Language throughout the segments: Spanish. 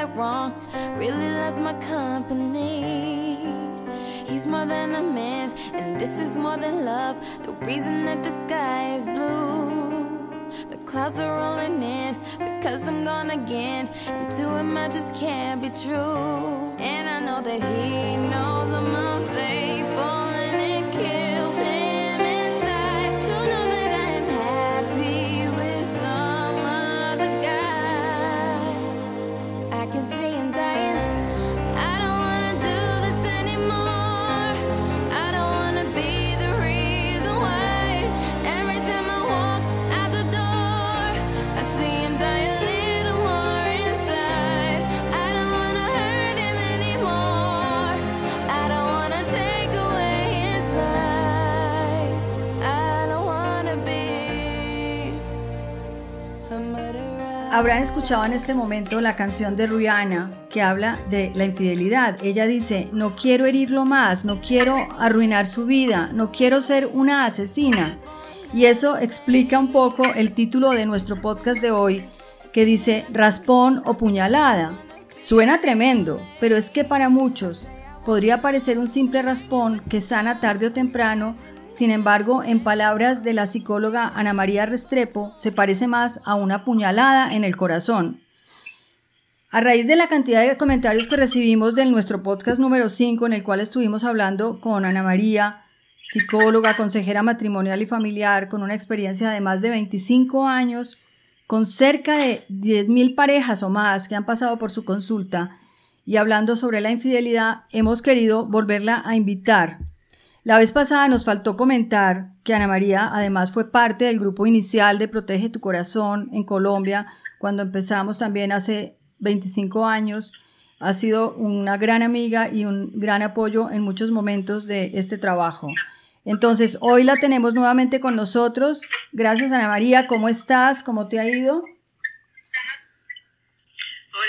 That wrong really loves my company. He's more than a man, and this is more than love. The reason that the sky is blue. The clouds are rolling in because I'm gone again. And to him, I just can't be true. And I know that he knows Habrán escuchado en este momento la canción de Rihanna que habla de la infidelidad. Ella dice, no quiero herirlo más, no quiero arruinar su vida, no quiero ser una asesina. Y eso explica un poco el título de nuestro podcast de hoy, que dice raspón o puñalada. Suena tremendo, pero es que para muchos podría parecer un simple raspón que sana tarde o temprano sin embargo, en palabras de la psicóloga Ana María Restrepo, se parece más a una puñalada en el corazón. A raíz de la cantidad de comentarios que recibimos de nuestro podcast número 5, en el cual estuvimos hablando con Ana María, psicóloga, consejera matrimonial y familiar, con una experiencia de más de 25 años, con cerca de 10.000 parejas o más que han pasado por su consulta, y hablando sobre la infidelidad, hemos querido volverla a invitar la vez pasada nos faltó comentar que Ana María además fue parte del grupo inicial de Protege tu Corazón en Colombia, cuando empezamos también hace 25 años. Ha sido una gran amiga y un gran apoyo en muchos momentos de este trabajo. Entonces, hoy la tenemos nuevamente con nosotros. Gracias, Ana María. ¿Cómo estás? ¿Cómo te ha ido? Hola,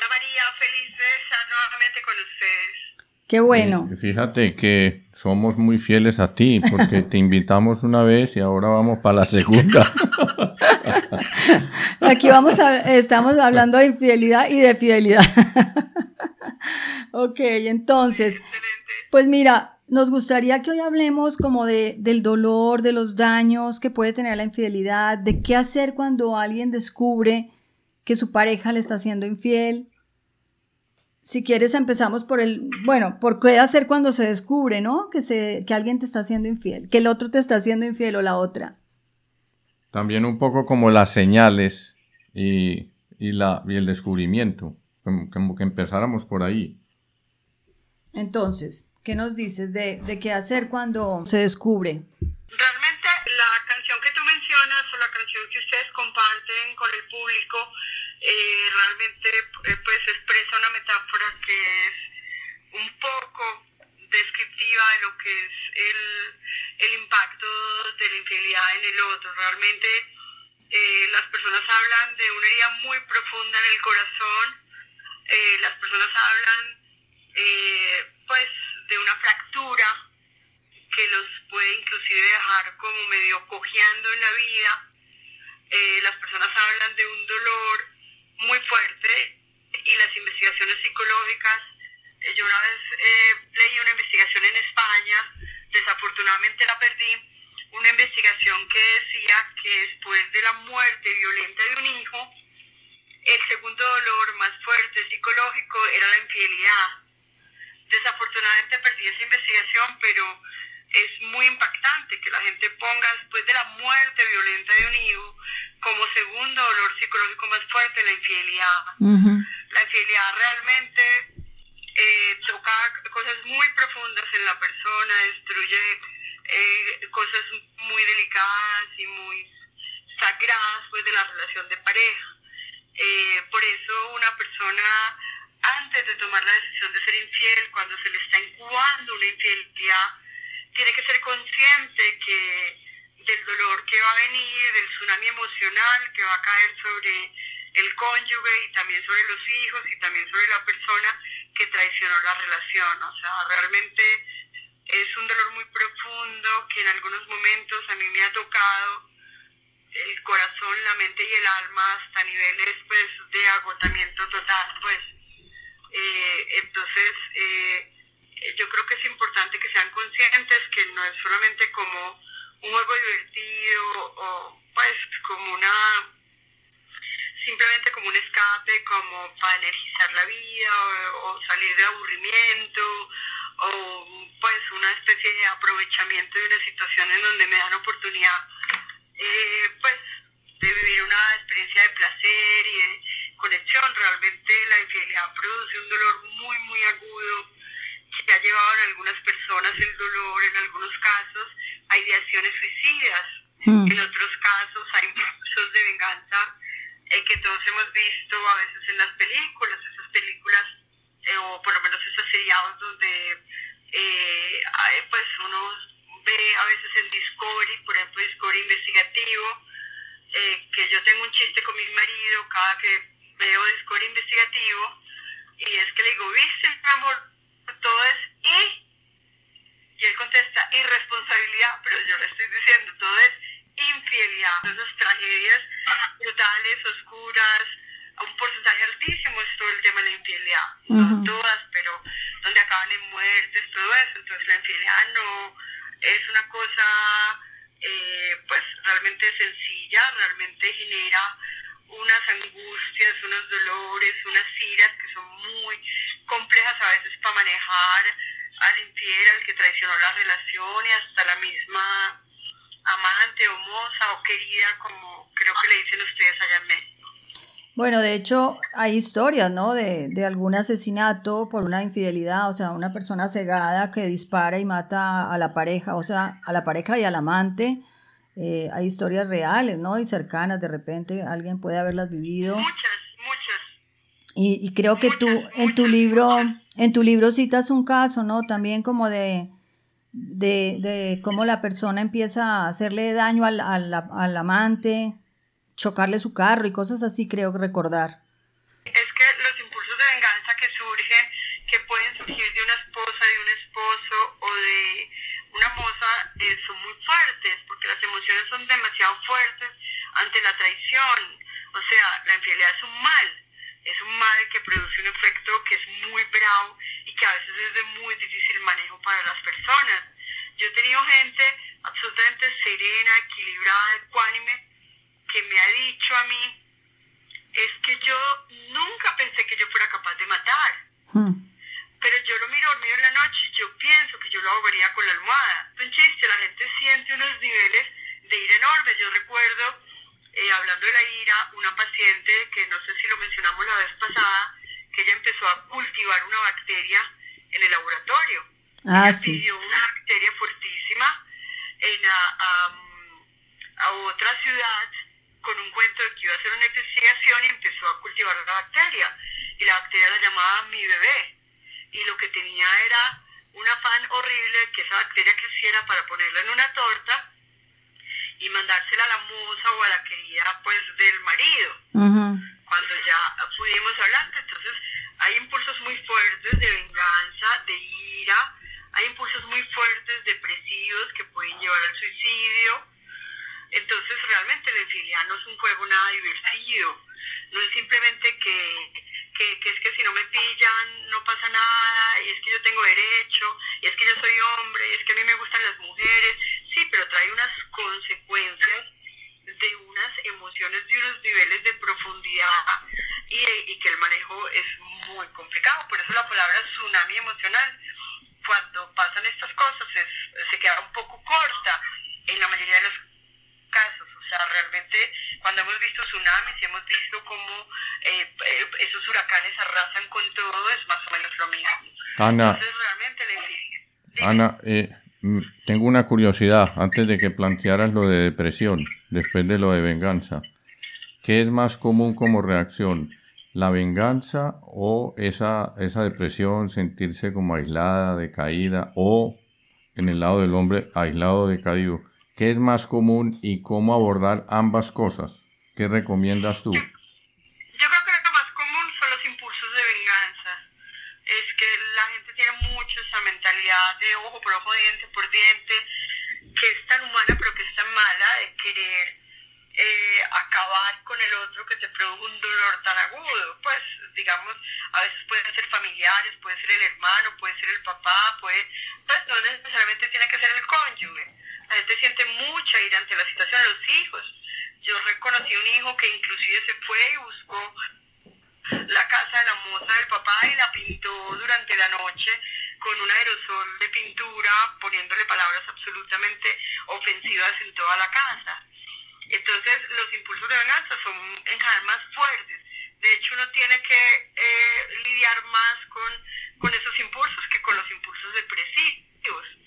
María. Feliz de estar nuevamente con ustedes. Qué bueno. fíjate que somos muy fieles a ti porque te invitamos una vez y ahora vamos para la segunda. Aquí vamos a, estamos hablando de infidelidad y de fidelidad. ok, entonces, pues mira, nos gustaría que hoy hablemos como de, del dolor, de los daños que puede tener la infidelidad, de qué hacer cuando alguien descubre que su pareja le está siendo infiel, si quieres empezamos por el, bueno, por qué hacer cuando se descubre, ¿no? Que, se, que alguien te está haciendo infiel, que el otro te está haciendo infiel o la otra. También un poco como las señales y, la, y el descubrimiento, como, que empezáramos por ahí. Entonces, ¿qué nos dices de, de qué hacer cuando se descubre? Realmente la canción que tú mencionas o la canción que ustedes comparten con el público eh, realmente eh, pues expresa una metáfora que es un poco descriptiva de lo que es el, el impacto de la infidelidad en el otro. Realmente eh, las personas hablan de una herida muy profunda en el corazón, las personas hablan pues de una fractura que los puede inclusive dejar como medio cojeando en la vida. las personas hablan de un dolor muy fuerte y las investigaciones psicológicas, eh, yo una vez eh, leí una investigación en España, desafortunadamente la perdí, una investigación que decía que después de la muerte violenta de un hijo, el segundo dolor más fuerte psicológico era la infidelidad. Desafortunadamente perdí esa investigación, pero es muy impactante que la gente ponga después de la muerte violenta de un hijo como segundo dolor psicológico más fuerte la infidelidad. La infidelidad realmente eh, toca cosas muy profundas en la persona, destruye eh, cosas muy delicadas y muy sagradas pues de la relación de pareja. Eh, por eso una persona antes de tomar la decisión de ser infiel, cuando se le está incubando una infidelidad, tiene que ser consciente que del dolor que va a venir, del tsunami emocional que va a caer sobre el cónyuge y también sobre los hijos y también sobre la persona que traicionó la relación. O sea, realmente es un dolor muy profundo que en algunos momentos a mí me ha tocado el corazón, la mente y el alma hasta niveles pues de agotamiento total, pues. Eh, entonces, eh, yo creo que es importante que sean conscientes que no es solamente como un juego divertido o pues como una simplemente como un escape, como para energizar la vida o, salir de aburrimiento o pues una especie de aprovechamiento de una situación en donde me dan oportunidad eh, pues de vivir una experiencia de placer y de conexión. Realmente la infidelidad produce un dolor muy muy agudo que ha llevado en algunas personas el dolor, en algunos casos a ideaciones suicidas, hmm. en otros casos hay impulsos de venganza eh, que todos hemos visto a veces en las películas, eh, o por lo menos esos seriados donde eh, pues uno ve a veces en Discovery, por ejemplo Discovery investigativo, que yo tengo un chiste con mi marido cada que veo Discovery investigativo, y es que le digo, viste mi amor, todo es y, y él contesta irresponsabilidad, pero yo le estoy diciendo, todo es infidelidad, esas tragedias brutales, oscuras, a un porcentaje altísimo es todo el tema de la infidelidad, no todas, pero donde acaban en muertes, todo eso, entonces la infidelidad no es una cosa eh, pues realmente sencilla, realmente genera unas angustias, unos dolores, unas iras que son muy complejas a veces para manejar al infiel, al que traicionó la relación y hasta la misma amante o moza o querida, como creo que le dicen ustedes allá en México. Bueno, de hecho, hay historias, ¿no? De, de algún asesinato por una infidelidad, o sea, una persona cegada que dispara y mata a la pareja, o sea, a la pareja y al amante. Eh, hay historias reales, ¿no? Y cercanas, de repente alguien puede haberlas vivido. Muchas, muchas. Y, y creo que tú, en tu libro, en tu libro citas un caso, ¿no? También como de, de, de cómo la persona empieza a hacerle daño al, al, al, amante, chocarle su carro y cosas así, creo recordar. Es que los impulsos de venganza que surgen, que pueden surgir de una esposa, de un esposo o de una moza, eh, son muy fuertes, porque las emociones son demasiado fuertes ante la traición. O sea, la infidelidad es un mal, es un mal que produce un efecto que es muy bravo y que a veces es de muy difícil manejo para las personas. Yo he tenido gente absolutamente serena, equilibrada, ecuánime, que me ha dicho a mí, es que yo nunca pensé que yo fuera capaz de matar. Hmm. Pero yo lo miro dormido en la noche y yo pienso que yo lo ahogaría con la almohada. Es un chiste, la gente siente unos niveles de ira enormes. Yo recuerdo, eh, hablando de la ira, una paciente que no sé si lo mencionamos la vez pasada, que ella empezó a cultivar una bacteria en el laboratorio. Ah, ella sí. pidió una bacteria fuertísima en a, a, otra ciudad con un cuento de que iba a hacer una investigación y empezó a cultivar la bacteria. Y la bacteria la llamaba mi bebé. Y lo que tenía era un afán horrible de que esa bacteria creciera para ponerla en una torta y mandársela a la musa o a la querida pues del marido. Cuando ya pudimos hablar, entonces hay impulsos muy fuertes de venganza, de ira, hay impulsos muy fuertes depresivos que pueden llevar al suicidio. Entonces realmente la infidelidad no es un juego nada divertido, no es simplemente que, que, que, es que si no me pillan no pasa nada, y es que yo tengo derecho, y es que yo soy hombre, y es que a mí me gustan las mujeres, sí, pero trae unas consecuencias de unas emociones de unos niveles de profundidad y, y que el manejo es muy complicado. Por eso la palabra tsunami emocional, cuando pasan estas cosas, es, se queda un poco corta. En la mayoría de los casos. O sea, realmente cuando hemos visto tsunamis y hemos visto cómo eh, eh, esos huracanes arrasan con todo, es más o menos lo mismo. Ana, Entonces, realmente Ana, eh, mm, tengo una curiosidad antes de que plantearas lo de depresión, después de lo de venganza. ¿Qué es más común como reacción? ¿La venganza o esa, esa depresión, sentirse como aislada, decaída o en el lado del hombre aislado, decaído? ¿Qué es más común y cómo abordar ambas cosas? ¿Qué recomiendas tú? Yo creo que lo más común son los impulsos de venganza. Es que la gente tiene mucho esa mentalidad de ojo por ojo, diente por diente, que es tan humana pero que es tan mala de querer eh, acabar con el otro que te produjo un dolor tan agudo. Pues, digamos, a veces pueden ser familiares, puede ser el hermano, puede ser el papá, puede, pues no necesariamente tiene que ser el cónyuge. La gente siente mucha ira ante la situación, los hijos. Yo reconocí un hijo que inclusive se fue y buscó la casa de la moza del papá y la pintó durante la noche con un aerosol de pintura, poniéndole palabras absolutamente ofensivas en toda la casa. Entonces, los impulsos de venganza son en general más fuertes. De hecho, uno tiene que eh, lidiar más con, con esos impulsos que con los impulsos depresivos.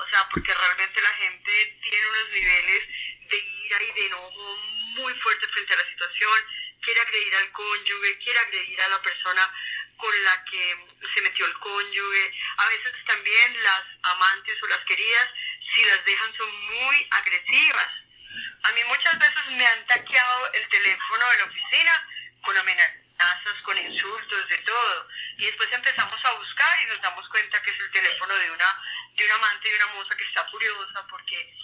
O sea, porque realmente la gente tiene unos niveles de ira y de enojo muy fuertes frente a la situación, quiere agredir al cónyuge, quiere agredir a la persona con la que se metió el cónyuge. A veces también las amantes o las queridas, si las dejan, son muy agresivas. A mí muchas veces me han taqueado el teléfono de la oficina con amenazas, con insultos, de todo. Y después empezamos a buscar y nos damos cuenta que es el teléfono de una, de un amante y una moza que está furiosa porque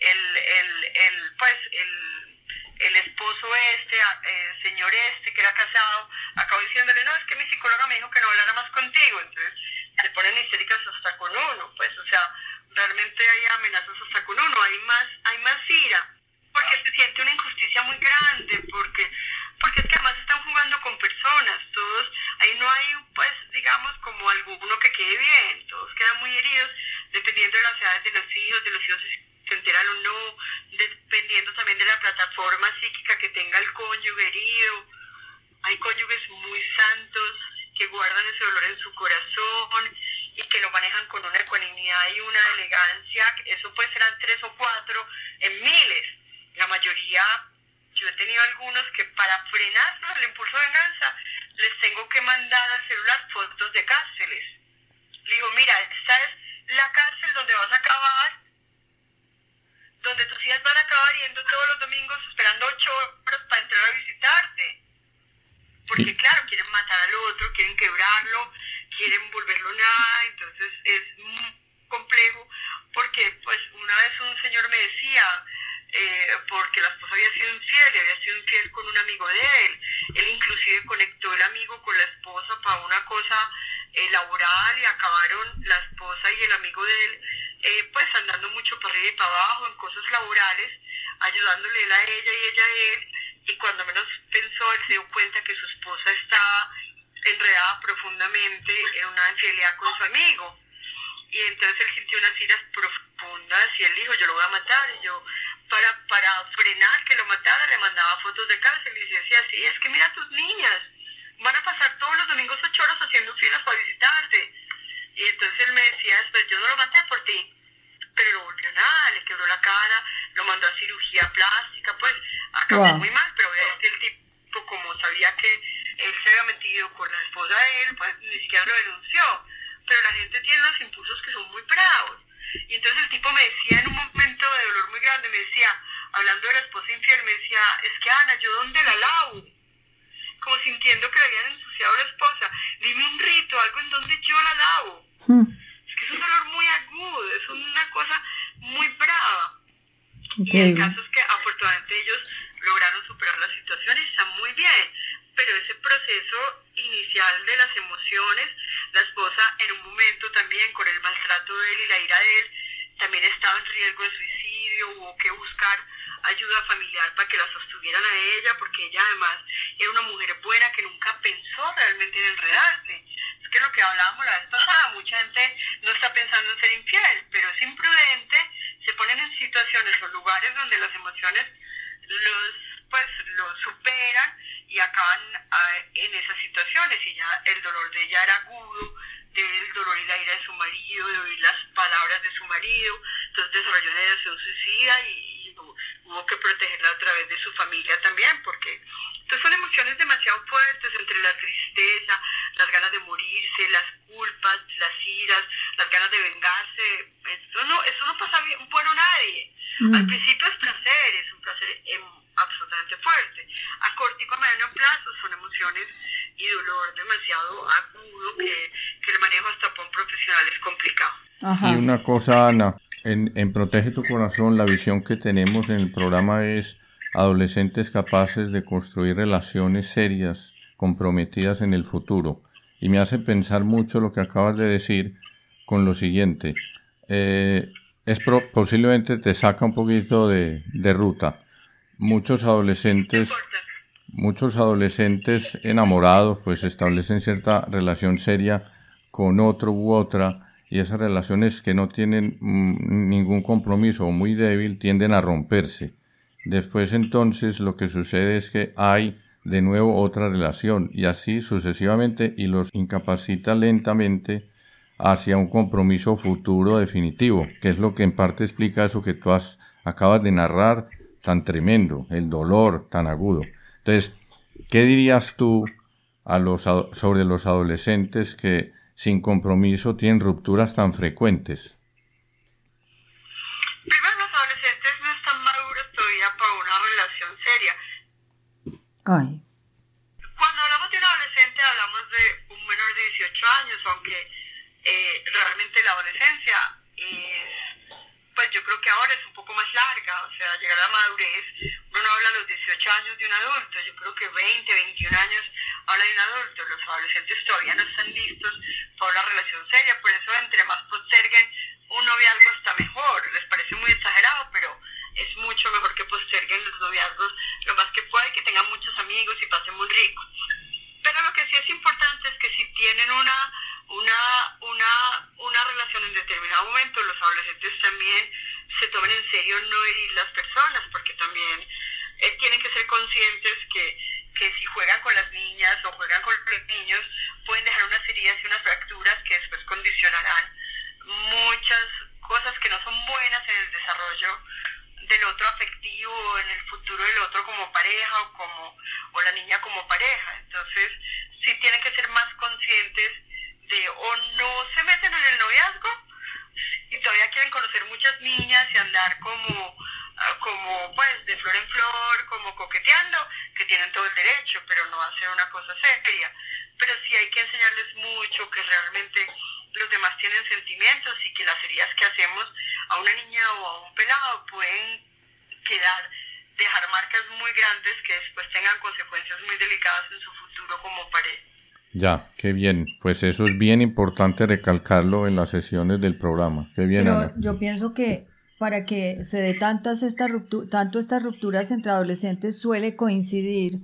el, el, el, pues, el, el esposo este, el señor este, que era casado, acabó diciéndole, no, es que mi psicóloga me dijo que no hablara más contigo. Entonces se ponen histéricas hasta con uno, pues, o sea, realmente hay amenazas hasta con uno, hay más, hay más ira, porque se siente una injusticia muy grande, porque, porque es que además están jugando con personas, todos, ahí no hay, pues, digamos, como alguno que quede bien, todos quedan muy heridos, dependiendo de las edades de los hijos, de los hijos se enteran o no, dependiendo también de la plataforma psíquica que tenga el cónyuge herido. Hay cónyuges muy santos que guardan ese dolor en su corazón y que lo manejan con una ecuanimidad y una elegancia. Eso puede ser tres o cuatro en miles. La mayoría, yo he tenido algunos que para frenar el impulso de venganza les tengo que mandar al celular fotos de cárceles. digo, mira, esta es la cárcel donde vas a acabar donde tus hijas van a acabar yendo todos los domingos esperando ocho horas para entrar a visitarte. Porque claro, quieren matar al otro, quieren quebrarlo, quieren volverlo nada, entonces es complejo, porque pues una vez un señor me decía, eh, porque la esposa había sido infiel, había sido infiel con un amigo de él, él inclusive conectó el amigo con la esposa para una cosa eh, laboral y acabaron la esposa y el amigo de él eh, pues andando mucho para arriba y para abajo en cosas laborales, ayudándole él a ella y ella a él, y cuando menos pensó, él se dio cuenta que su esposa estaba enredada profundamente en una infidelidad con su amigo. Y entonces él sintió unas iras profundas y él dijo, yo lo voy a matar. Y yo, para, para frenar que lo matara, le mandaba fotos de cárcel y decía, sí, es que mira a tus niñas, van a pasar todos los domingos ocho horas haciendo filas para visitarte. Y entonces él me decía después, yo no lo maté por ti, pero lo volvió nada, le quebró la cara, lo mandó a cirugía plástica, pues acabó muy mal, pero el tipo como sabía que él se había metido con la esposa de él, pues ni siquiera lo denunció. Pero la gente tiene unos impulsos que son muy bravos. Y entonces el tipo me decía en un momento de dolor muy grande, me decía, hablando de la esposa infiel, me decía, es que Ana, ¿yo dónde la lavo? Como sintiendo que le habían ensuciado a la esposa. Dime un rito, algo en donde yo la lavo. Hmm. Es que es un dolor muy agudo, es una cosa muy brava. Y el caso es que afortunadamente ellos lograron superar la situación y están muy bien. Pero ese proceso inicial de las emociones, la esposa en un momento también con el maltrato de él y la ira de él, también estaba en riesgo de suicidio, hubo que buscar ayuda familiar para que la sostuvieran a ella, porque ella además era una mujer buena que nunca pensó realmente en enredarse. Es que lo que hablábamos la vez pasada, mucha gente no está pensando en ser infiel, pero es imprudente, se ponen en situaciones o lugares donde las emociones los pues los superan y acaban ah, en esas situaciones y ya el dolor de ella era agudo, del dolor y la ira de su marido, de oír las palabras de su marido, entonces desarrolló una ideación suicida y, hubo que protegerla a través de su familia también, porque entonces son emociones demasiado fuertes entre la tristeza, las ganas de morirse, las culpas, las iras, las ganas de vengarse. Eso no, eso no pasa bien, bueno a nadie. Al mm. principio es placer, es un placer em, absolutamente fuerte. A corto y a mediano plazo son emociones y dolor demasiado agudo que, que el manejo hasta por un profesional es complicado. Y una cosa, Ana, en, en Protege tu Corazón, la visión que tenemos en el programa es adolescentes capaces de construir relaciones serias, comprometidas en el futuro. Y me hace pensar mucho lo que acabas de decir con lo siguiente. Eh, es posiblemente te saca un poquito de, de ruta. Muchos adolescentes, muchos adolescentes enamorados, pues establecen cierta relación seria con otro u otra y esas relaciones que no tienen mm, ningún compromiso o muy débil tienden a romperse. Después entonces lo que sucede es que hay de nuevo otra relación y así sucesivamente y los incapacita lentamente hacia un compromiso futuro definitivo, que es lo que en parte explica eso que tú has, acabas de narrar tan tremendo, el dolor tan agudo. Entonces, ¿qué dirías tú a los, sobre los adolescentes que sin compromiso tienen rupturas tan frecuentes? Primero, los adolescentes no están maduros todavía para una relación seria. Ay. Cuando hablamos de un adolescente hablamos de un menor de 18 años, aunque eh, realmente la adolescencia es, pues yo creo que ahora es un poco más larga, o sea, llegar a la madurez, uno no habla a los 18 años de un adulto, yo creo que 20, 21 años habla de un adulto, los adolescentes todavía no están listos para una relación seria, por eso entre más posterguen un noviazgo está mejor, les parece muy exagerado, pero es mucho mejor que posterguen los noviazgos lo más que pueda y que tengan muchos amigos y pasen muy rico. Pero lo que sí es importante es que si tienen una una, una, una relación en determinado momento, los adolescentes también se tomen en serio no herir las personas, porque también eh, tienen que ser conscientes que, que si juegan con las niñas o juegan con los niños, pueden dejar unas heridas y unas fracturas que después condicionarán muchas cosas que no son buenas en el desarrollo del otro afectivo, en el futuro del otro como pareja o como o la niña como pareja. Entonces, sí tienen que ser más conscientes de o no se meten en el noviazgo y todavía quieren conocer muchas niñas y andar como ah, como pues de flor en flor, como coqueteando, que tienen todo el derecho, pero no hacer una cosa seria. Pero sí hay que enseñarles mucho que realmente los demás tienen sentimientos y que las heridas que hacemos a una niña o a un pelado pueden quedar, dejar marcas muy grandes que después tengan consecuencias muy delicadas en su futuro como pareja. Ya, qué bien. Pues eso es bien importante recalcarlo en las sesiones del programa. Qué bien, Pero yo pienso que para que se dé tantas estas tanto estas rupturas entre adolescentes suele coincidir,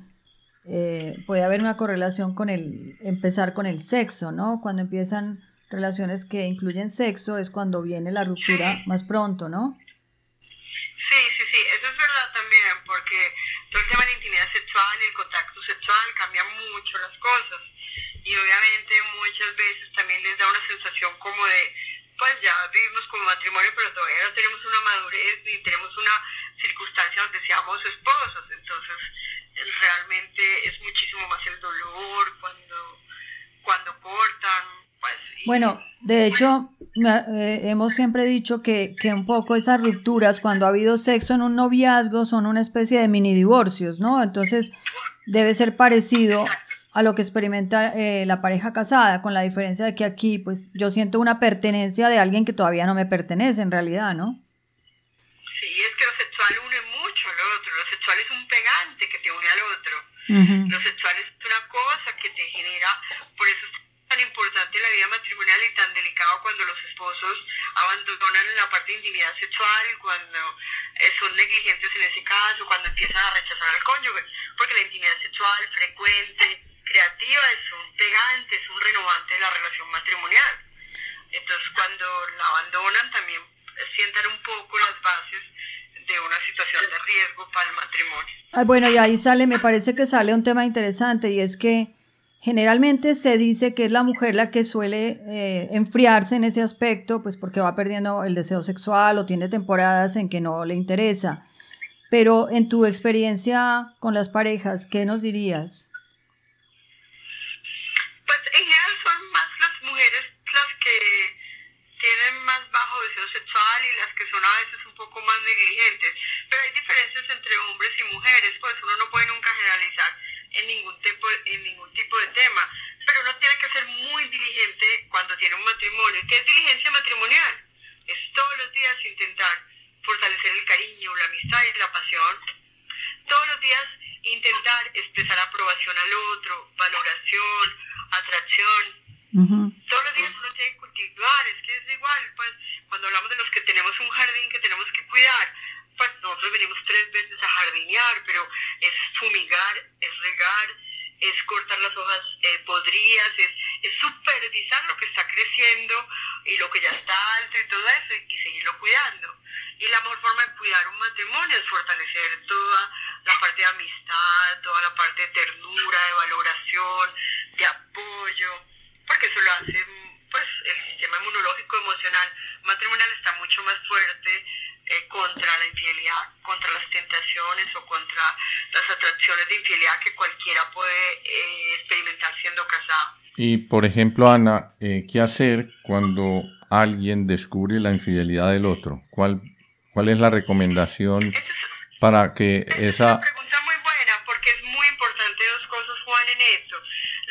eh, puede haber una correlación con el empezar con el sexo, ¿no? Cuando empiezan relaciones que incluyen sexo es cuando viene la ruptura más pronto, ¿no? Sí, sí, sí, eso es verdad también, porque todo el tema de la intimidad sexual y el contacto sexual cambia mucho las cosas y obviamente muchas veces también les da una sensación como de, pues ya vivimos como matrimonio, pero todavía no tenemos una madurez ni tenemos una circunstancia donde seamos esposos, entonces realmente es muchísimo más el dolor cuando, cuando cortan. Pues, bueno, de hecho, eh, hemos siempre dicho que, que un poco esas rupturas cuando ha habido sexo en un noviazgo son una especie de mini divorcios, ¿no? Entonces debe ser parecido a lo que experimenta eh, la pareja casada, con la diferencia de que aquí, pues, yo siento una pertenencia de alguien que todavía no me pertenece en realidad, ¿no? Sí, es que lo sexual une mucho al otro, lo sexual es un pegante que te une al otro, lo sexual es una cosa que te genera, por eso es tan importante la vida matrimonial y tan delicado cuando los esposos abandonan la parte de intimidad sexual, cuando eh, son negligentes en ese caso, cuando empiezan a rechazar al cónyuge, porque la intimidad sexual frecuente, creativa es un pegante, es un renovante de la relación matrimonial. Entonces cuando la abandonan también sientan un poco las bases de una situación de riesgo para el matrimonio. bueno, y ahí sale, me parece que sale un tema interesante y es que Generalmente se dice que es la mujer la que suele eh, enfriarse en ese aspecto, pues porque va perdiendo el deseo sexual o tiene temporadas en que no le interesa. Pero en tu experiencia con las parejas, ¿qué nos dirías? Pues en general son más las mujeres las que tienen más bajo deseo y las que son a veces un poco más negligentes. Pero hay diferencias entre hombres y mujeres, pues uno no puede nunca generalizar en ningún tipo, en ningún tipo de tema. Pero uno tiene que ser muy diligente cuando tiene un matrimonio. ¿Qué es diligencia matrimonial? Es todos los días intentar fortalecer el cariño, la amistad y la pasión. Todos los días intentar expresar aprobación al otro, valoración, atracción. Todos los días uno tiene que cultivar, es que es igual, pues cuando hablamos de los que tenemos un jardín que tenemos que cuidar, pues nosotros venimos tres veces a jardinear, pero es fumigar, es regar, es cortar las hojas eh, podridas, es, es, supervisar lo que está creciendo y lo que ya está alto y todo eso y, seguirlo cuidando. Y la mejor forma de cuidar un matrimonio es fortalecer toda la parte de amistad, toda la parte de ternura, de valoración, de apoyo, porque eso lo hace, pues el sistema inmunológico emocional matrimonial está mucho más fuerte eh, contra la infidelidad, contra las tentaciones o contra las atracciones de infidelidad que cualquiera puede eh, experimentar siendo casado. Y por ejemplo, Ana, eh, ¿qué hacer cuando alguien descubre la infidelidad del otro? ¿Cuál, cuál es la recomendación para que esa... Es una pregunta muy buena porque es muy importante dos cosas, Juan, en esto.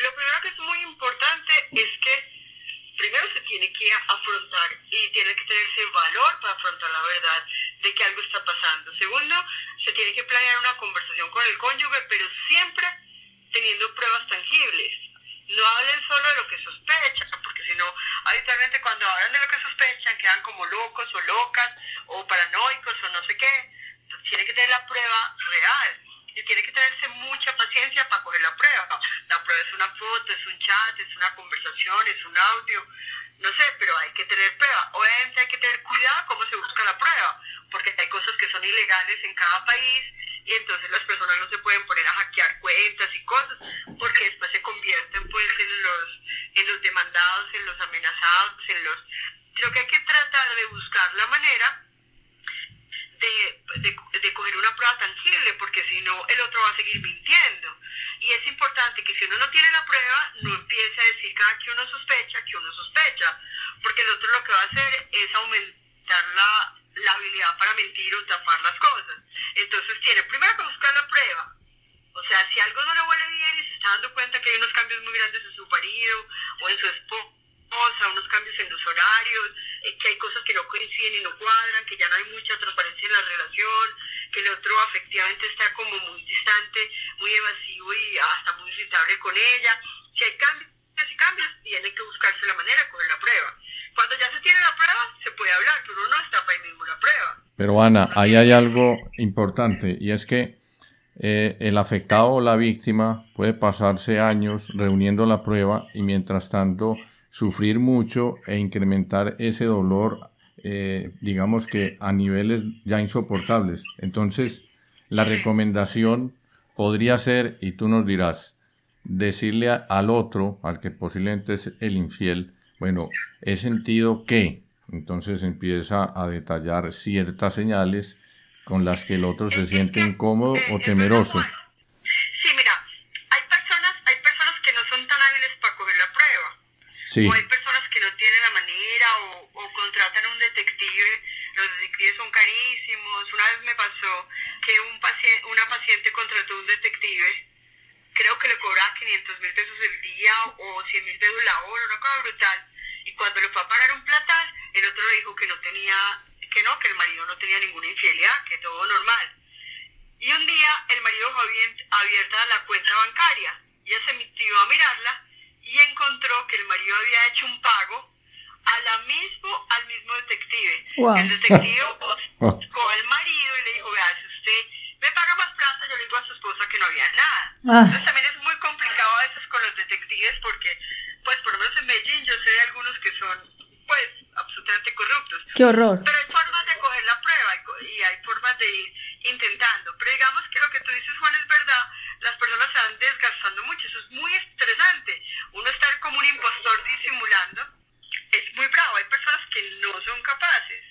Lo primero que es muy importante es que primero se tiene que afrontar y tiene que tenerse valor para afrontar la verdad de que algo está pasando. Segundo, se tiene que planear una conversación con el cónyuge, pero siempre teniendo pruebas tangibles. No hablen solo de lo que sospechan, porque si no, habitualmente cuando hablan de lo que sospechan quedan como locos o locas o paranoicos o no sé qué. Entonces, que tener la prueba real y tiene que tenerse mucha paciencia para coger la prueba. La prueba es una foto, es un chat, es una conversación, es un audio, no sé, pero hay que tener prueba. Obviamente hay que tener cuidado cómo se busca la prueba, porque hay cosas que son ilegales en cada país y entonces las personas no se pueden poner a hackear cuentas y cosas, porque después se convierten pues en los, en los demandados, en los amenazados, en los... Creo que hay que tratar de buscar la manera de, de, coger una prueba tangible, porque si no, el otro va a seguir mintiendo. Y es importante que si uno no tiene la prueba, no empiece a decir cada que uno sospecha, que uno sospecha, porque el otro lo que va a hacer es aumentar la, la habilidad para mentir o tapar las cosas. Entonces tiene primero que buscar la prueba. O sea, si algo no le huele bien y se está dando cuenta que hay unos cambios muy grandes en su marido o en su esposa, unos cambios en los horarios, eh, que hay cosas que no coinciden y no cuadran, que ya no hay mucha transparencia en la relación, que el otro efectivamente está como muy distante, muy evasivo y hasta muy irritable con ella. Si hay cambios y cambios, tiene que buscarse la manera con la prueba. Cuando ya se tiene la prueba, se puede hablar, pero no está para la prueba. Pero Ana, ahí hay algo importante y es que eh, el afectado o la víctima puede pasarse años reuniendo la prueba y mientras tanto sufrir mucho e incrementar ese dolor, eh, digamos que a niveles ya insoportables. Entonces, la recomendación podría ser, y tú nos dirás, decirle al otro, al que posiblemente es el infiel, bueno, he sentido que, entonces empieza a detallar ciertas señales con las que el otro se siente incómodo o temeroso. O hay personas que no tienen la manera o, contratan a un detective. Los detectives son carísimos. Una vez me pasó que un paciente, una paciente contrató un detective. Creo que le cobraba 500 mil pesos el día o 100 mil pesos la hora, una cosa brutal. Y cuando le fue a pagar un platal, el otro le dijo que no tenía, que no, que el marido no tenía ninguna infidelidad, que todo normal. Y un día el marido dejó abierta la cuenta bancaria. Ella se metió a mirarla y encontró que el marido había hecho un pago a la mismo, al mismo detective. El detective buscó al marido y le dijo, vea, si usted me paga más plata, yo le digo a su esposa que no había nada. Ah. Entonces también es muy complicado a veces con los detectives porque, pues por lo menos en Medellín yo sé de algunos que son, pues, absolutamente corruptos. Qué horror. Pero hay formas de coger la prueba y hay formas de ir intentando. Pero digamos que lo que tú dices, Juan, es verdad, las personas se van desgastando mucho, eso es muy estresante. Uno estar como un impostor disimulando es muy bravo, hay personas que no son capaces.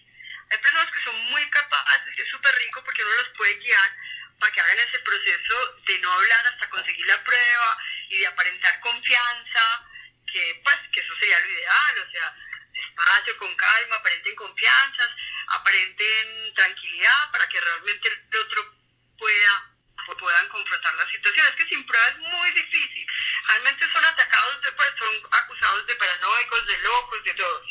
Hay personas que son muy capaces y es súper rico porque uno los puede guiar para que hagan ese proceso de no hablar hasta conseguir la prueba y de aparentar confianza, que pues que eso sería lo ideal, o sea, despacio, con calma, aparenten confianzas, aparenten tranquilidad para que realmente el otro pueda puedan confrontar la situación. Es que sin prueba es muy difícil. Realmente son atacados, de, pues, son acusados de paranoicos, de locos, de todo.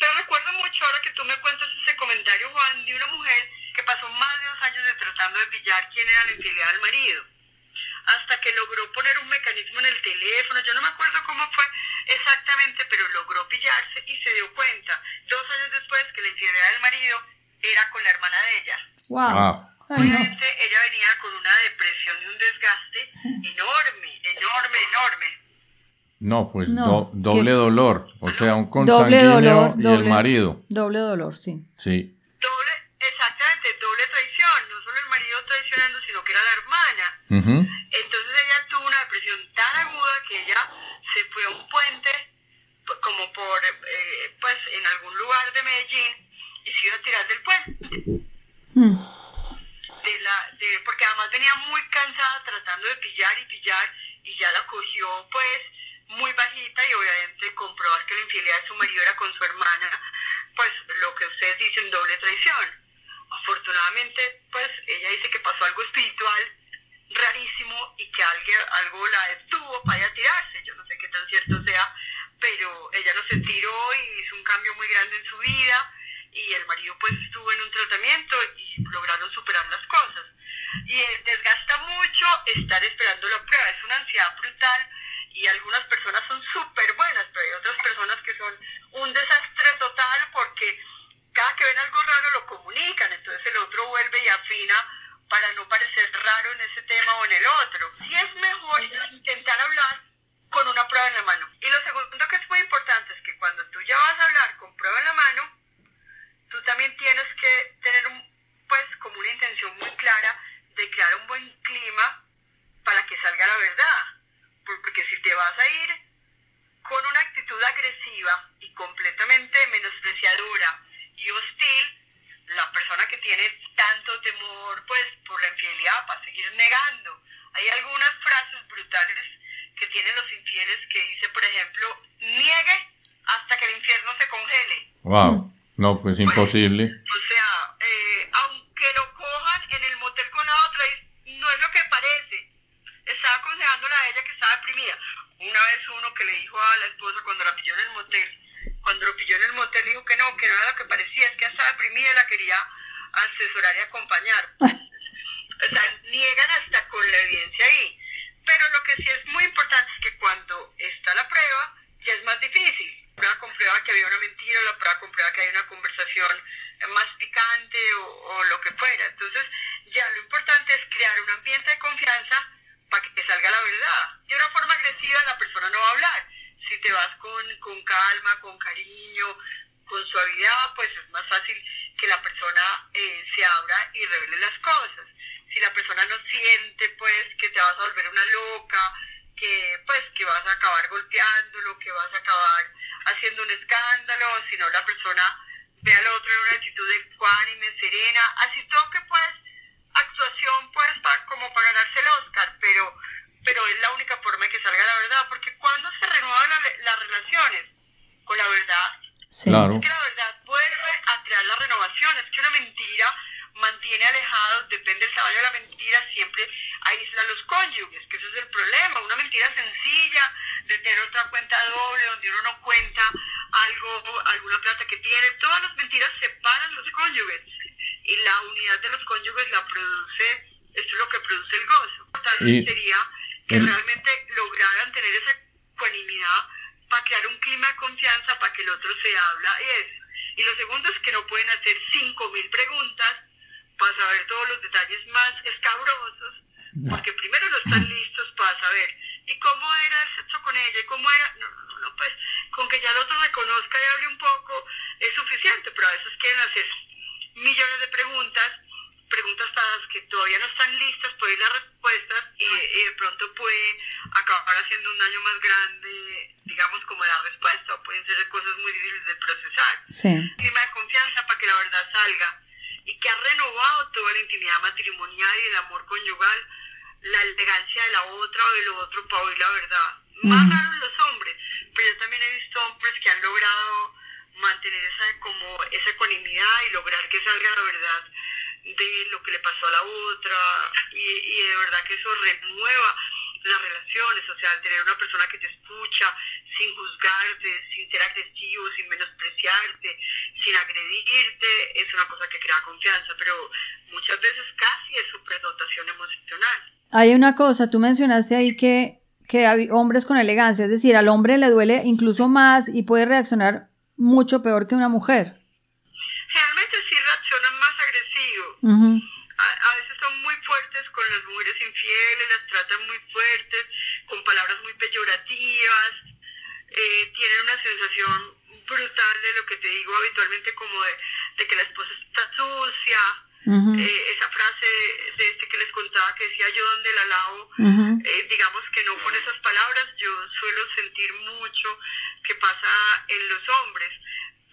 Pero recuerdo mucho ahora que tú me cuentas ese comentario, Juan, de una mujer que pasó más de dos años de tratando de pillar quién era la infidelidad del marido. Hasta que logró poner un mecanismo en el teléfono, yo no me acuerdo cómo fue exactamente, pero logró pillarse y se dio cuenta, dos años después, que la infidelidad del marido era con la hermana de ella. Wow. Obviamente ella venía con una depresión y un desgaste enorme, enorme, enorme. No, pues doble dolor, o sea, un consanguíneo y el marido. Doble dolor, sí. Sí. Doble, exactamente, doble traición, no solo el marido traicionando, sino que era la hermana. Entonces ella tuvo una depresión tan aguda que ella se fue a un puente, como por, eh, pues, en algún lugar de Medellín, y se iba a tirar del puente. Además venía muy cansada tratando de pillar y pillar y ya la cogió pues muy bajita y obviamente comprobar que la infidelidad de su marido era con su hermana, pues lo que ustedes dicen doble traición. Afortunadamente pues ella dice que pasó algo espiritual rarísimo y que alguien, algo la detuvo para ir tirarse, yo no sé qué tan cierto sea, pero ella no se tiró y hizo un cambio muy grande en su vida y el marido pues estuvo en un tratamiento y lograron superar las cosas. Y desgasta mucho estar esperando la prueba, es una ansiedad brutal y algunas personas son súper buenas, pero hay otras personas que son un desastre total porque cada que ven algo raro lo comunican, entonces el otro vuelve y afina para no parecer raro en ese tema o en el otro. Y es mejor intentar hablar con una prueba en la mano. Y lo segundo que es muy importante es que cuando tú ya vas a hablar con prueba en la mano, tú también tienes que tener un, pues como una intención muy clara de crear un buen clima para que salga la verdad. Porque si te vas a ir con una actitud agresiva y completamente menospreciadora y hostil, la persona que tiene tanto temor pues por la infidelidad va a seguir negando. Hay algunas frases brutales que tienen los infieles que dice, por ejemplo, niegue hasta que el infierno se congele. Wow. No, pues imposible. o sea, eh, aunque lo cojan en el motel con la otra, no es lo que parece. Estaba aconsejándola a ella que estaba deprimida. Una vez uno que le dijo a la esposa cuando la pilló en el motel, cuando lo pilló en el motel dijo que no, que no era lo que parecía, es que estaba deprimida y la quería asesorar y acompañar. o sea, niegan hasta con la evidencia ahí. Pero lo que sí es muy importante es que cuando está la prueba, ya es más difícil prueba comprueba que había una mentira, la prueba comprueba que hay una conversación más picante o, lo que fuera. Entonces, ya lo importante es crear un ambiente de confianza para que salga la verdad. De una forma agresiva la persona no va a hablar. Si te vas con, con calma, con cariño, con suavidad, pues es más fácil que la persona eh, se abra y revele las cosas. Si la persona no siente, pues, que te vas a volver una loca, que, pues, que vas a acabar golpeándolo, que vas a acabar haciendo un escándalo, sino la persona ve al otro en una actitud ecuánime, serena, así todo que pues actuación pues para, como para ganarse el Oscar, pero, pero es la única forma de que salga la verdad, porque cuando se renuevan las relaciones con la verdad, sí. claro. es que la verdad vuelve a crear la renovación, es que una mentira mantiene alejados, depende del tamaño de la mentira, siempre aísla a los cónyuges, que eso es el problema, una mentira sencilla, de tener otra cuenta doble donde uno no cuenta algo, alguna plata que tiene. Todas las mentiras separan los cónyuges y la unidad de los cónyuges la produce, esto es lo que produce el gozo. Y sería que realmente lograran tener esa ecuanimidad para crear un clima de confianza para que el otro se habla y es. Y lo segundo es que no pueden hacer 5.000 preguntas para saber todos los detalles más escabrosos, porque primero no están listos para saber ¿Y cómo era el sexo con ella? ¿Y cómo era? No, no, no, pues con que ya el otro reconozca y hable un poco es suficiente, pero a veces quieren hacer millones de preguntas preguntas dadas que todavía no están listas, puede ir las respuestas y, y, de pronto puede acabar haciendo un daño más grande, digamos, como la respuesta, o pueden ser cosas muy difíciles de procesar. Sí. Clima de confianza para que la verdad salga y que ha renovado toda la intimidad matrimonial y el amor conyugal, la elegancia de la otra o del otro para oír la verdad. Más raro los hombres, pero yo también he visto hombres que han logrado mantener esa como esa ecuanimidad y lograr que salga la verdad de lo que le pasó a la otra y, de verdad que eso renueva las relaciones, o sea, tener una persona que te escucha sin juzgarte, sin ser agresivo, sin menospreciarte, sin agredirte, es una cosa que crea confianza, pero muchas veces casi es superdotación emocional. Hay una cosa, tú mencionaste ahí que, que hombres con elegancia, es decir, al hombre le duele incluso más y puede reaccionar mucho peor que una mujer. Generalmente sí reaccionan más agresivos. A, a veces son muy fuertes con las mujeres infieles, las tratan muy fuertes, con palabras muy peyorativas, eh, tienen una sensación brutal de lo que te digo habitualmente como de, de que la esposa está sucia, eh, esa frase de este que les contaba que decía yo donde la lavo, eh, digamos que no con esas palabras, yo suelo sentir mucho que pasa en los hombres,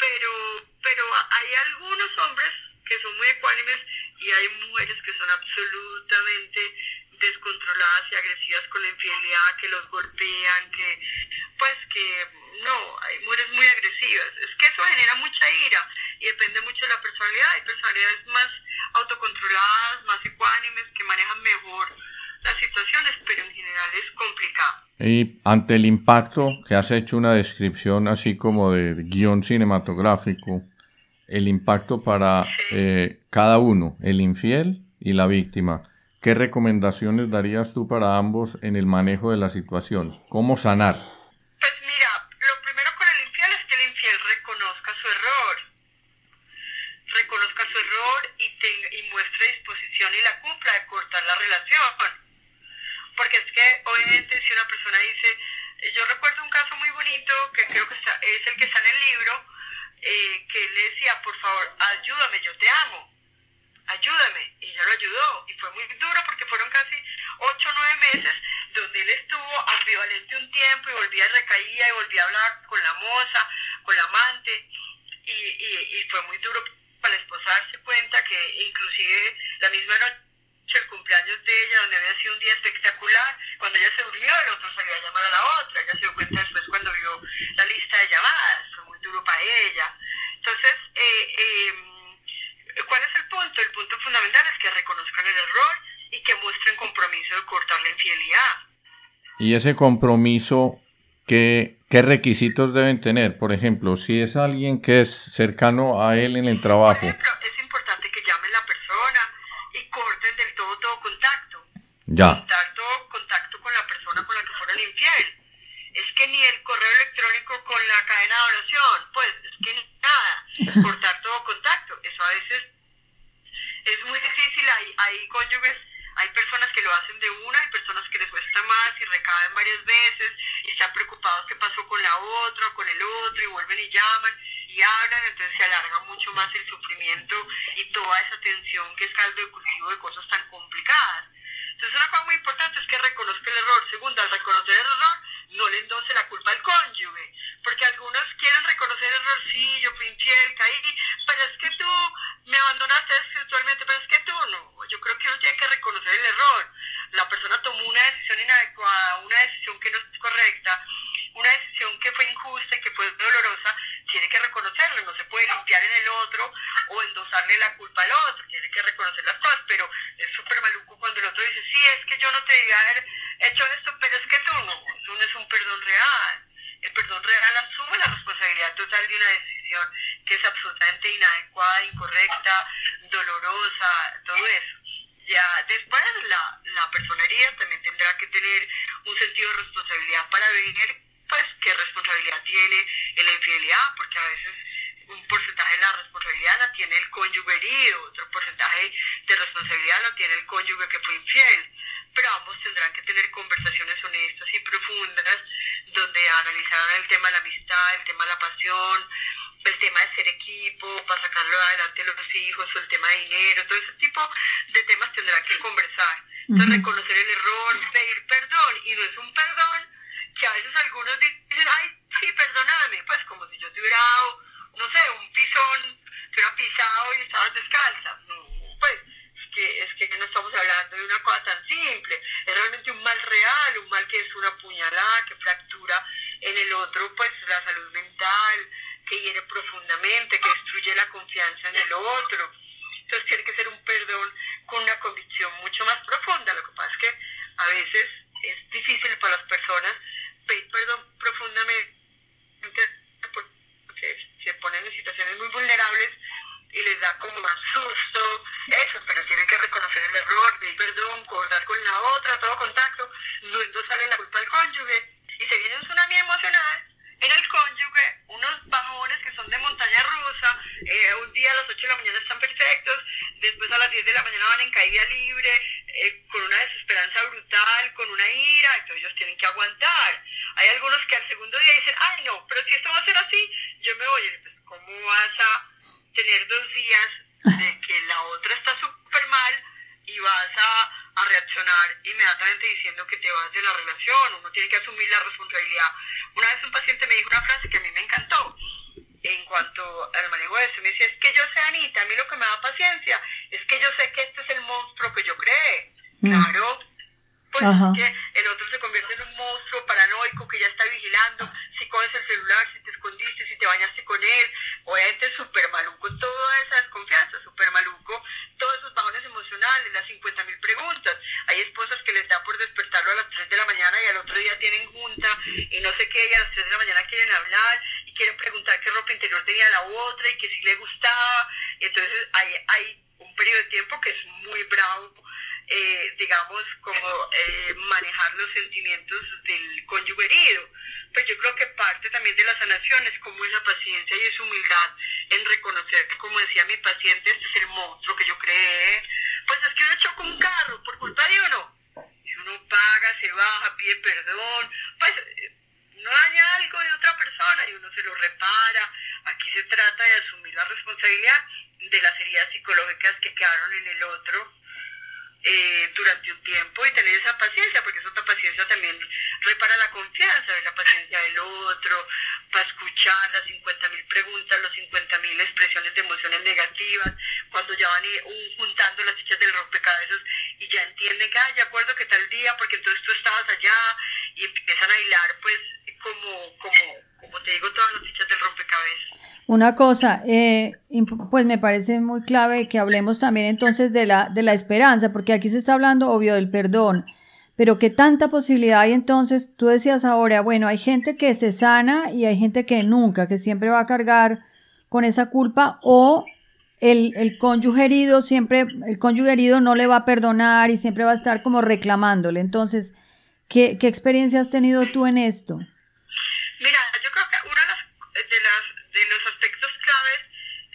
pero, pero hay algunos hombres que son muy ecuánimes y hay mujeres que son absolutamente descontroladas y agresivas con la infidelidad, que los golpean, que pues que no, hay mujeres muy agresivas. Es que eso genera mucha ira y depende mucho de la personalidad. Hay personalidades más autocontroladas, más ecuánimes, que manejan mejor las situaciones, pero en general es complicado. Y ante el impacto, que has hecho una descripción así como de guion cinematográfico, el impacto para eh, cada uno, el infiel y la víctima, ¿qué recomendaciones darías tú para ambos en el manejo de la situación? ¿Cómo sanar? Pues mira, lo primero con el infiel es que el infiel reconozca su error. Reconozca su error y, tenga, y muestre disposición y la cumpla de cortar la relación. Porque es que, obviamente, si una persona dice, yo recuerdo un caso muy bonito que creo que está- es el que está en el libro, eh, que le decía, por favor, ayúdame, yo te amo, ayúdame. Y ella lo ayudó. Y fue muy duro porque fueron casi ocho o nueve meses donde él estuvo ambivalente un tiempo y volvía y recaía y volvía a hablar con la moza, con la amante. Y, y, y fue muy duro para la esposa darse cuenta que inclusive la misma noche cumpleaños de ella, donde había sido un día espectacular, cuando ella se durmió, el otro salió a llamar a la otra. Ella se dio cuenta después cuando vio la lista de llamadas. Fue muy duro para ella. Entonces, eh, eh, ¿cuál es el punto? El punto fundamental es que reconozcan el error y que muestren compromiso de cortar la infidelidad. Y ese compromiso, ¿qué, qué requisitos deben tener? Por ejemplo, si es alguien que es cercano a él en el Por trabajo, ejemplo, es ya, como más susto eso, pero tienen que reconocer el error, pedir perdón, cortar con la otra, todo contacto, luego sale la culpa al cónyuge y se viene un tsunami emocional en el cónyuge, unos bajones que son de montaña rusa, eh, un día a las 8 de la mañana están perfectos, después a las 10 de la mañana van en caída libre, eh, con una desesperanza brutal, con una ira, entonces ellos tienen que aguantar. Hay algunos que al segundo día dicen, ay no, pero si esto va a ser así, yo me voy. Pues, ¿Cómo vas a tener dos días de que la otra está súper mal y vas a, a reaccionar inmediatamente diciendo que te vas de la relación? Uno tiene que asumir la responsabilidad. Una vez un paciente me dijo una frase que a mí me encantó en cuanto al manejo de eso. Me decía, es que yo sé, Anita, a mí lo que me da paciencia es que yo sé que este es el monstruo que yo creé. Mm. Claro, pues que el otro se convierte en un monstruo paranoico que ya está vigilando si coges el celular, si te escondiste, si te bañaste con él. Obviamente es súper maluco toda esa desconfianza, súper maluco todos esos bajones emocionales, las 50 mil preguntas. Hay esposas que les da por despertarlo a las 3 de la mañana y al otro día tienen junta y no sé qué, y a las 3 de la mañana quieren hablar y quieren preguntar qué ropa interior tenía la otra y que si le gustaba. Y entonces hay, hay un periodo de tiempo que es muy bravo eh, digamos, como eh, manejar los sentimientos del cónyuge herido. Pues yo creo que parte también de la sanación es como esa paciencia y esa humildad en reconocer, como decía mi paciente, este es el monstruo que yo creé. Pues es que yo choco un carro por culpa de uno. Y uno paga, se baja, pide perdón, pues no daña algo de otra persona y uno se lo repara. Aquí se trata de asumir la responsabilidad de las heridas psicológicas que quedaron en el otro eh, durante un tiempo y tener esa paciencia, porque esa otra paciencia también repara la confianza la paciencia del otro, para escuchar las 50 mil preguntas, las 50 mil expresiones de emociones negativas, cuando ya van juntando las fichas del rompecabezas y ya entienden que, ah, de acuerdo que tal día, porque entonces tú estabas allá y empiezan a hilar, pues, como, como, como te digo, todas las fichas del rompecabezas. Una cosa, eh, pues me parece muy clave que hablemos también entonces de la, de la esperanza, porque aquí se está hablando, obvio, del perdón, pero qué tanta posibilidad hay entonces, tú decías ahora, bueno, hay gente que se sana y hay gente que nunca, que siempre va a cargar con esa culpa o el, el cónyuge herido siempre, el cónyuge herido no le va a perdonar y siempre va a estar como reclamándole. Entonces, ¿qué, qué experiencia has tenido tú en esto? Mira, yo creo que una de las de los aspectos claves,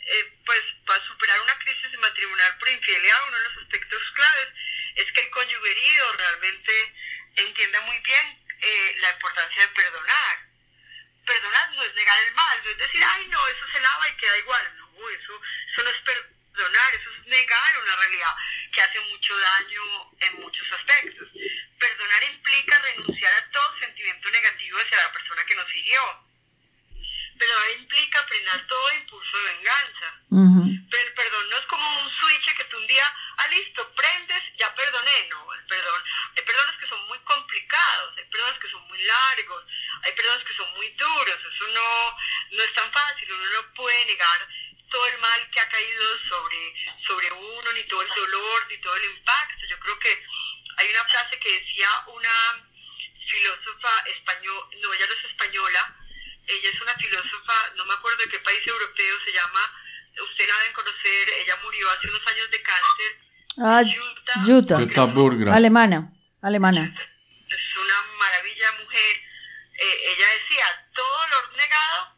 eh, pues para superar una crisis matrimonial por infidelidad, uno de los aspectos claves es que el cónyuge herido realmente entienda muy bien eh, la importancia de perdonar. Perdonar no es negar el mal, no es decir, ay no, eso se lava y queda igual. No, eso, eso no es perdonar, eso es negar una realidad que hace mucho daño en muchos aspectos. Perdonar implica renunciar a todo sentimiento negativo hacia la persona que nos hirió pero implica frenar todo impulso de venganza. Pero el perdón no es como un switch que tú un día, ah, listo, prendes, ya perdoné. No, el perdón, hay perdones que son muy complicados, hay perdones que son muy largos, hay perdones que son muy duros. Eso no, no es tan fácil, uno no puede negar todo el mal que ha caído sobre, sobre uno, ni todo el dolor, ni todo el impacto. Yo creo que hay una frase que decía una filósofa española, no, ella no es española, ella es una filósofa, no me acuerdo de qué país europeo se llama, usted la deben conocer, ella murió hace unos años de cáncer. Ah, Jutta. Alemana, alemana. Es una maravilla mujer. Eh, ella decía, todo lo negado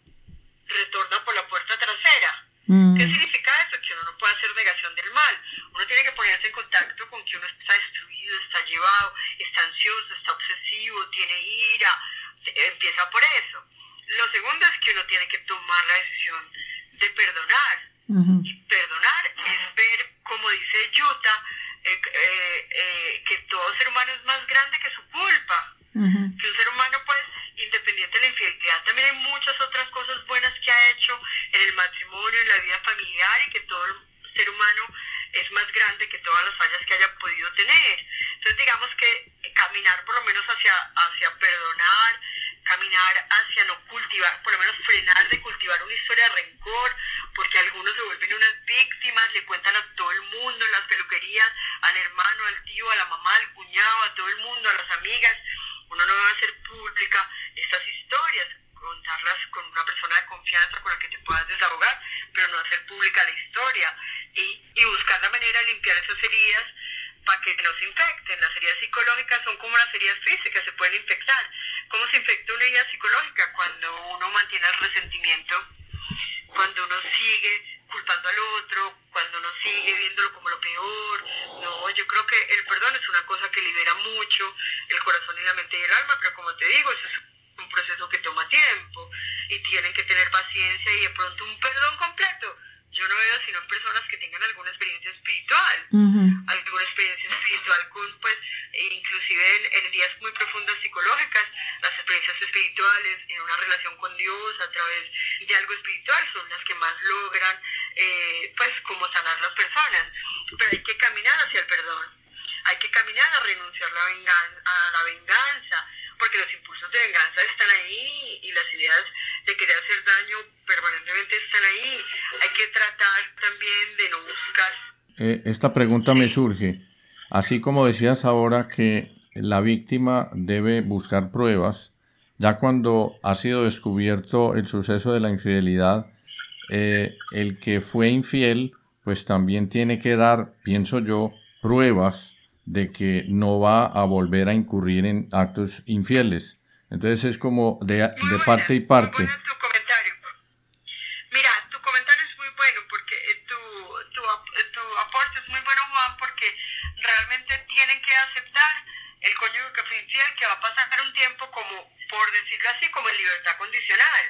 retorna por la puerta trasera. Mm. ¿Qué significa eso? Que uno no puede hacer negación del mal. Uno tiene que ponerse en contacto con que uno está destruido, está llevado, está ansioso, está obsesivo, tiene ira. Empieza por eso Lo segundo es que uno tiene que tomar la decisión de perdonar. Y perdonar es ver, como dice Yuta, eh, eh, eh, que todo ser humano es más grande que su culpa. Que un ser humano, pues, independiente de la infidelidad, también hay muchas otras cosas buenas que ha hecho en el matrimonio, en la vida familiar y que todo el ser humano es más grande que todas las fallas que haya podido tener. Entonces, digamos que caminar por lo menos hacia, hacia perdonar, caminar hacia no cultivar, por lo menos frenar de cultivar una historia de rencor, porque algunos se vuelven unas víctimas, le cuentan a todo el mundo, en las peluquerías, al hermano, al tío, a la mamá, al cuñado, a todo el mundo, a las amigas. Uno no va a hacer pública estas historias, contarlas con una persona de confianza con la que te puedas desahogar, pero no hacer pública la historia y, y buscar la manera de limpiar esas heridas para que no se infecten. Las heridas psicológicas son como las heridas físicas, se pueden infectar. ¿Cómo se infecta una herida psicológica? Cuando uno mantiene el resentimiento, cuando uno sigue culpando al otro, cuando uno sigue viéndolo como lo peor. No, yo creo que el perdón es una cosa que libera mucho el corazón y la mente y el alma, pero como te digo, eso es un proceso que toma tiempo y tienen que tener paciencia y de pronto un perdón completo yo no veo sino personas que tengan alguna experiencia espiritual, alguna experiencia espiritual con, pues, e inclusive en, días muy profundas psicológicas, las experiencias espirituales en una relación con Dios a través de algo espiritual son las que más logran, eh, pues, como sanar las personas. Pero hay que caminar hacia el perdón, hay que caminar a renunciar la venganza, a la venganza, porque los impulsos de venganza están ahí y las ideas de querer hacer daño permanentemente están ahí. Hay que tratar también de no buscar. Eh, esta pregunta me surge, así como decías ahora que la víctima debe buscar pruebas, ya cuando ha sido descubierto el suceso de la infidelidad, eh, el que fue infiel, pues también tiene que dar, pienso yo, pruebas de que no va a volver a incurrir en actos infieles. Entonces es como de, de parte y parte. tu comentario. Mira, tu comentario es muy bueno porque eh, tu, tu, tu aporte es muy bueno, Juan, porque realmente tienen que aceptar el cónyuge que fue infiel, que va a pasar un tiempo como, por decirlo así, como en libertad condicional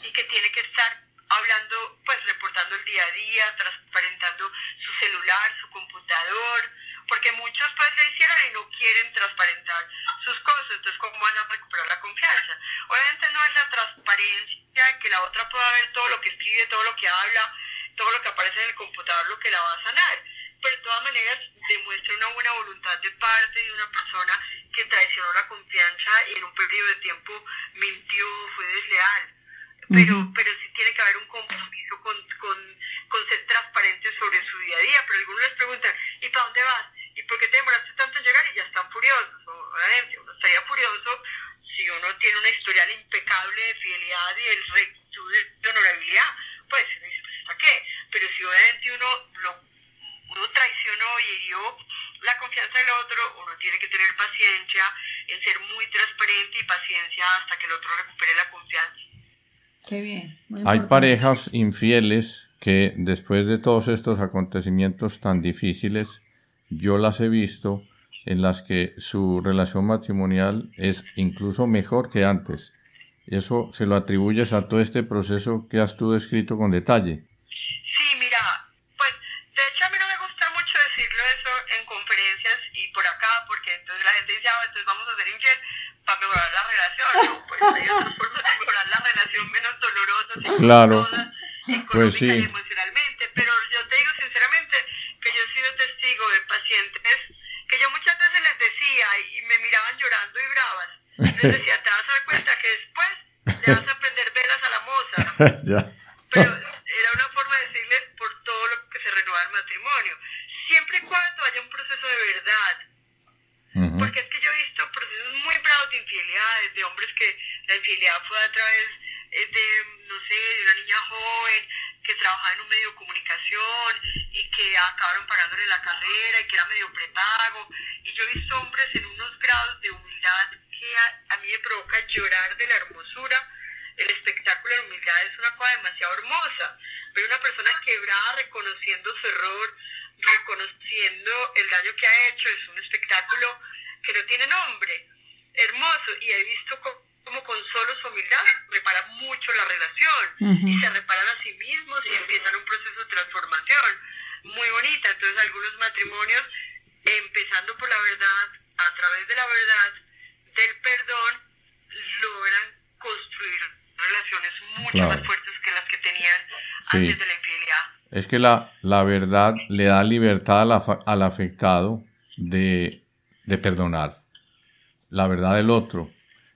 y que tiene que estar hablando, pues reportando el día a día, transparentando su celular, su computador, porque muchos pues le hicieron y no quieren transparentar sus cosas, entonces ¿cómo van a recuperar la confianza? Obviamente no es la transparencia que la otra pueda ver todo lo que escribe, todo lo que habla, todo lo que aparece en el computador, lo que la va a sanar, pero de todas maneras demuestra una buena voluntad de parte de una persona que traicionó la confianza y en un periodo de tiempo mintió, fue desleal. Pero, pero sí tiene que haber un compromiso con, con, con ser transparente sobre su día a día, pero algunos les preguntan, ¿y para dónde vas? ¿Y por qué te demoraste tanto en llegar? Y ya están furiosos. Obviamente, uno estaría furioso si uno tiene una historial impecable de fidelidad y de rectitud de honorabilidad. Pues uno dice, pues ¿para qué? Pero si obviamente uno, lo, uno traicionó y hirió la confianza del otro, uno tiene que tener paciencia en ser muy transparente y paciencia hasta que el otro recupere la confianza. Qué bien. Hay parejas infieles que después de todos estos acontecimientos tan difíciles yo las he visto en las que su relación matrimonial es incluso mejor que antes. Eso se lo atribuyes a todo este proceso que has tú descrito con detalle. Sí, mira, pues de hecho a mí no me gusta mucho decirlo eso en conferencias y por acá, porque entonces la gente dice, ah, entonces vamos a ser infiel para mejorar la relación. No, pues hay otras formas de mejorar la relación menos dolorosas claro. pues sí. y emocionalmente, pero yo te digo sinceramente, que yo he sido testigo de pacientes que yo muchas veces les decía y me miraban llorando y decía, te vas a dar cuenta que después te vas a prender velas a la moza. Pero era una forma de decirles por todo lo que se renueva el matrimonio. Siempre y cuando haya un proceso de verdad. Porque es que yo he visto procesos muy bravos de infidelidades, de hombres que la infidelidad fue a través eh, de, no sé, de una niña joven que trabajaba en un medio de comunicación y que acabaron pagándole la carrera y que era medio prepago. Y yo he visto hombres en unos grados de humildad que a, mí me provoca llorar de la hermosura. El espectáculo de humildad es una cosa demasiado hermosa. Ver una persona quebrada reconociendo su error, reconociendo el daño que ha hecho, es un espectáculo que no tiene nombre. Hermoso. Y he visto como con solo su humildad repara mucho la relación y se reparan a sí mismos y empiezan un proceso de transformación muy bonita. Entonces algunos matrimonios, empezando por la verdad, a través de la verdad, del perdón, logran construir relaciones mucho más fuertes que las que tenían antes de la infidelidad. Es que la, la verdad le da libertad al, al afectado de, de perdonar. La verdad del otro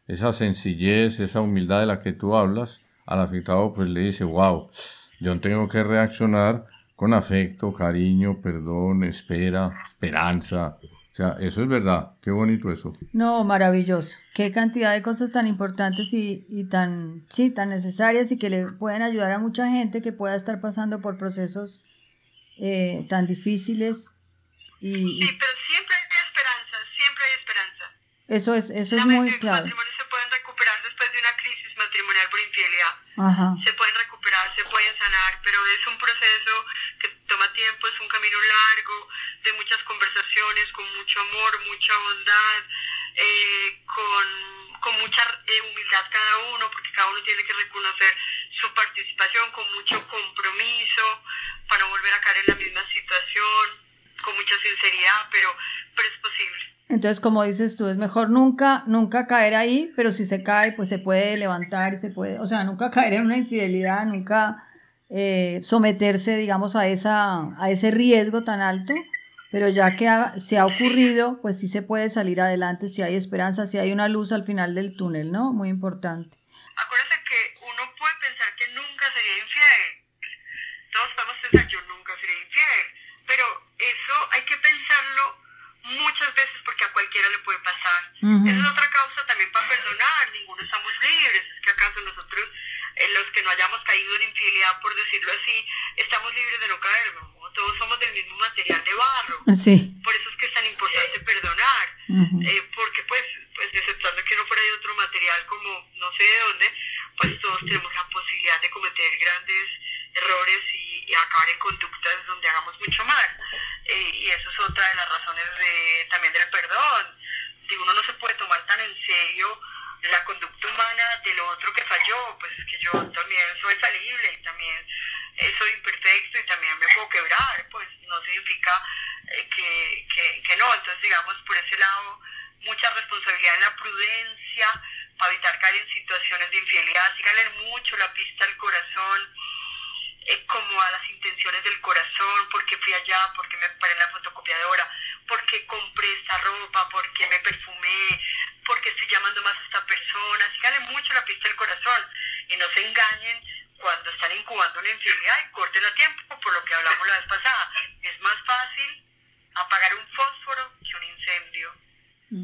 esa sencillez, esa humildad de la que tú hablas, al afectado pues le dice, wow, yo tengo que reaccionar con afecto, cariño, perdón, espera, esperanza. O sea, eso es verdad. Qué bonito eso. No, maravilloso. Qué cantidad de cosas tan importantes y, y tan, sí, tan necesarias y que le pueden ayudar a mucha gente que pueda estar pasando por procesos eh, tan difíciles. Y, Sí, pero siempre hay esperanza, siempre hay esperanza. Eso es, eso es muy claro por Se pueden recuperar, se pueden sanar, pero es un proceso que toma tiempo, es un camino largo, de muchas conversaciones, con mucho amor, mucha bondad, eh, con, con, mucha eh, humildad cada uno, porque cada uno tiene que reconocer su participación con mucho compromiso para volver a caer en la misma situación, con mucha sinceridad, pero, pero es posible. Entonces, como dices tú, es mejor nunca, nunca caer ahí, pero si se cae, pues se puede levantar y se puede, o sea, nunca caer en una infidelidad, nunca eh, someterse, digamos, a, esa, a ese riesgo tan alto, pero ya que se ha ocurrido, pues sí se puede salir adelante, si hay esperanza, si hay una luz al final del túnel, ¿no? Muy importante. Acuérdate que uno puede pensar que nunca sería infiel. Todos podemos pensar, yo nunca seré infiel, pero eso hay que pensarlo muchas veces cualquiera le puede pasar. Esa es otra causa también para perdonar, ninguno estamos libres, es que acaso nosotros, eh, los que no hayamos caído en infidelidad, por decirlo así, estamos libres de no caer, todos somos del mismo material de barro. Sí. Por eso es que es tan importante perdonar, eh, porque pues, pues exceptuando que no fuera de otro material como no sé de dónde, pues todos tenemos la posibilidad de cometer grandes errores y, acabar en conductas donde hagamos mucho mal. Eh, y eso es otra de las razones de, también del perdón. Digo, uno no se puede tomar tan en serio la conducta humana del otro que falló, pues es que yo también soy falible y también soy imperfecto y también me puedo quebrar, pues no significa eh, que, que, que no. Entonces, digamos, por ese lado, mucha responsabilidad en la prudencia para evitar caer en situaciones de infidelidad. Síganle mucho la pista al corazón eh, como a las intenciones del corazón, porque fui allá, porque me paré en la fotocopiadora, porque compré esta ropa, porque me perfumé, porque estoy llamando más a esta persona. Síganle mucho la pista del corazón y no se engañen cuando están incubando una infidelidad y corten a tiempo, por lo que hablamos la vez pasada. Es más fácil apagar un fósforo que un incendio.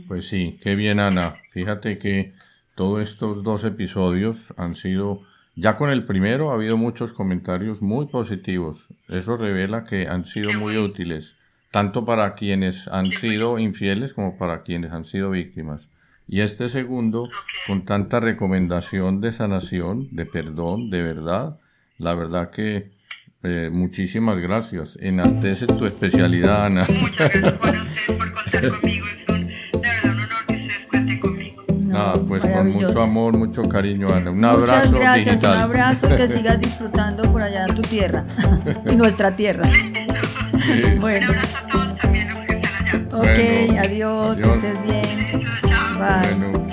Pues sí, qué bien Ana. Fíjate que todos estos dos episodios han sido ya con el primero ha habido muchos comentarios muy positivos. Eso revela que han sido muy útiles, tanto para quienes han sido infieles como para quienes han sido víctimas. Y este segundo, con tanta recomendación de sanación, de perdón, de verdad, la verdad que eh, muchísimas gracias. Enaltece tu especialidad, Ana. Muchas gracias por contar conmigo. Pues con mucho amor, mucho cariño, Ana. Un Muchas abrazo gracias, un abrazo, que sigas disfrutando por allá en tu tierra y nuestra tierra. Bueno. Un abrazo a todos también los que están allá. Ok, adiós, que estés bien. Bye.